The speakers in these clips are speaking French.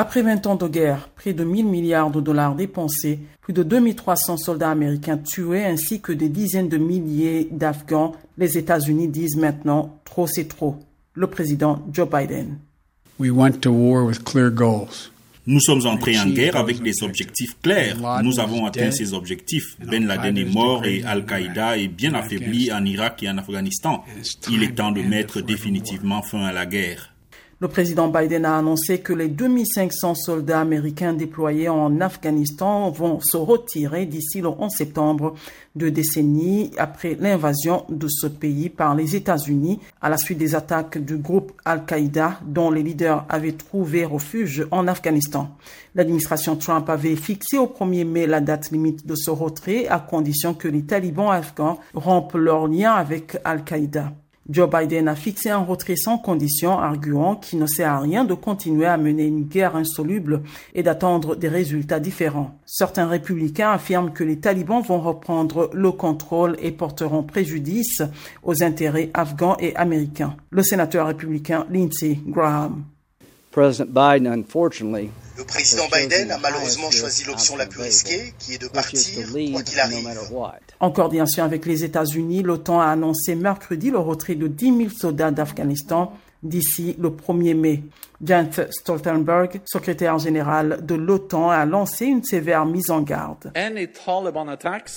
Après 20 ans de guerre, près de 1000 milliards de dollars dépensés, plus de 2300 soldats américains tués ainsi que des dizaines de milliers d'Afghans, les États-Unis disent maintenant trop c'est trop. Le président Joe Biden. Nous sommes entrés en guerre avec des objectifs clairs. Nous avons atteint ces objectifs. Ben Laden est mort et Al-Qaïda est bien affaibli en Irak et en Afghanistan. Il est temps de mettre définitivement fin à la guerre. Le président Biden a annoncé que les 2500 soldats américains déployés en Afghanistan vont se retirer d'ici le 11 septembre, deux décennies après l'invasion de ce pays par les États-Unis à la suite des attaques du groupe Al-Qaïda dont les leaders avaient trouvé refuge en Afghanistan. L'administration Trump avait fixé au 1er mai la date limite de ce retrait à condition que les talibans afghans rompent leur lien avec Al-Qaïda. Joe Biden a fixé un retrait sans condition, arguant qu'il ne sert à rien de continuer à mener une guerre insoluble et d'attendre des résultats différents. Certains républicains affirment que les talibans vont reprendre le contrôle et porteront préjudice aux intérêts afghans et américains. Le sénateur républicain Lindsey Graham. Le président Biden a malheureusement choisi l'option la plus risquée, qui est de partir, quoi qu'il arrive. En coordination avec les États-Unis, l'OTAN a annoncé mercredi le retrait de 10 000 soldats d'Afghanistan d'ici le 1er mai. Jens Stoltenberg, secrétaire général de l'OTAN, a lancé une sévère mise en garde.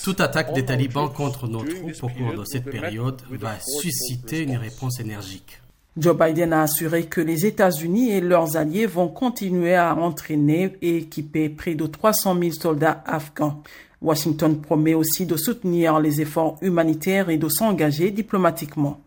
Toute attaque des talibans contre nos troupes au cours de cette période va susciter une réponse énergique. Joe Biden a assuré que les États-Unis et leurs alliés vont continuer à entraîner et équiper près de 300 000 soldats afghans. Washington promet aussi de soutenir les efforts humanitaires et de s'engager diplomatiquement.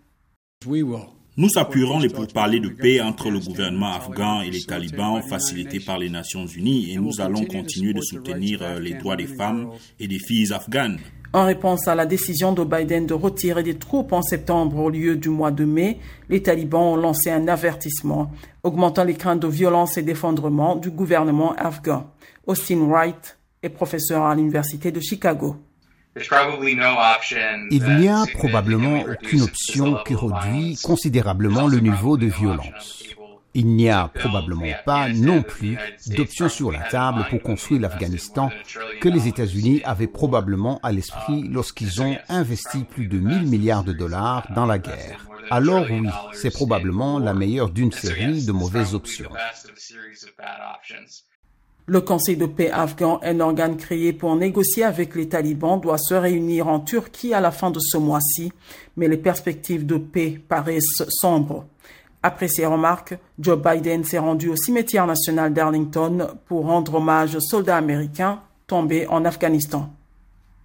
Nous appuierons les pourparlers de paix entre le gouvernement afghan et les talibans facilités par les Nations Unies et nous allons continuer de soutenir euh, les droits des femmes et des filles afghanes. En réponse à la décision de Biden de retirer des troupes en septembre au lieu du mois de mai, les talibans ont lancé un avertissement, augmentant les craintes de violence et d'effondrement du gouvernement afghan. Austin Wright est professeur à l'Université de Chicago. Il n'y a probablement aucune option qui réduit considérablement le niveau de violence. Il n'y a probablement pas non plus d'option sur la table pour construire l'Afghanistan que les États-Unis avaient probablement à l'esprit lorsqu'ils ont investi plus de 1000 milliards de dollars dans la guerre. Alors oui, c'est probablement la meilleure d'une série de mauvaises options. Le Conseil de paix afghan, un organe créé pour négocier avec les talibans, doit se réunir en Turquie à la fin de ce mois-ci, mais les perspectives de paix paraissent sombres. Après ces remarques, Joe Biden s'est rendu au cimetière national d'Arlington pour rendre hommage aux soldats américains tombés en Afghanistan.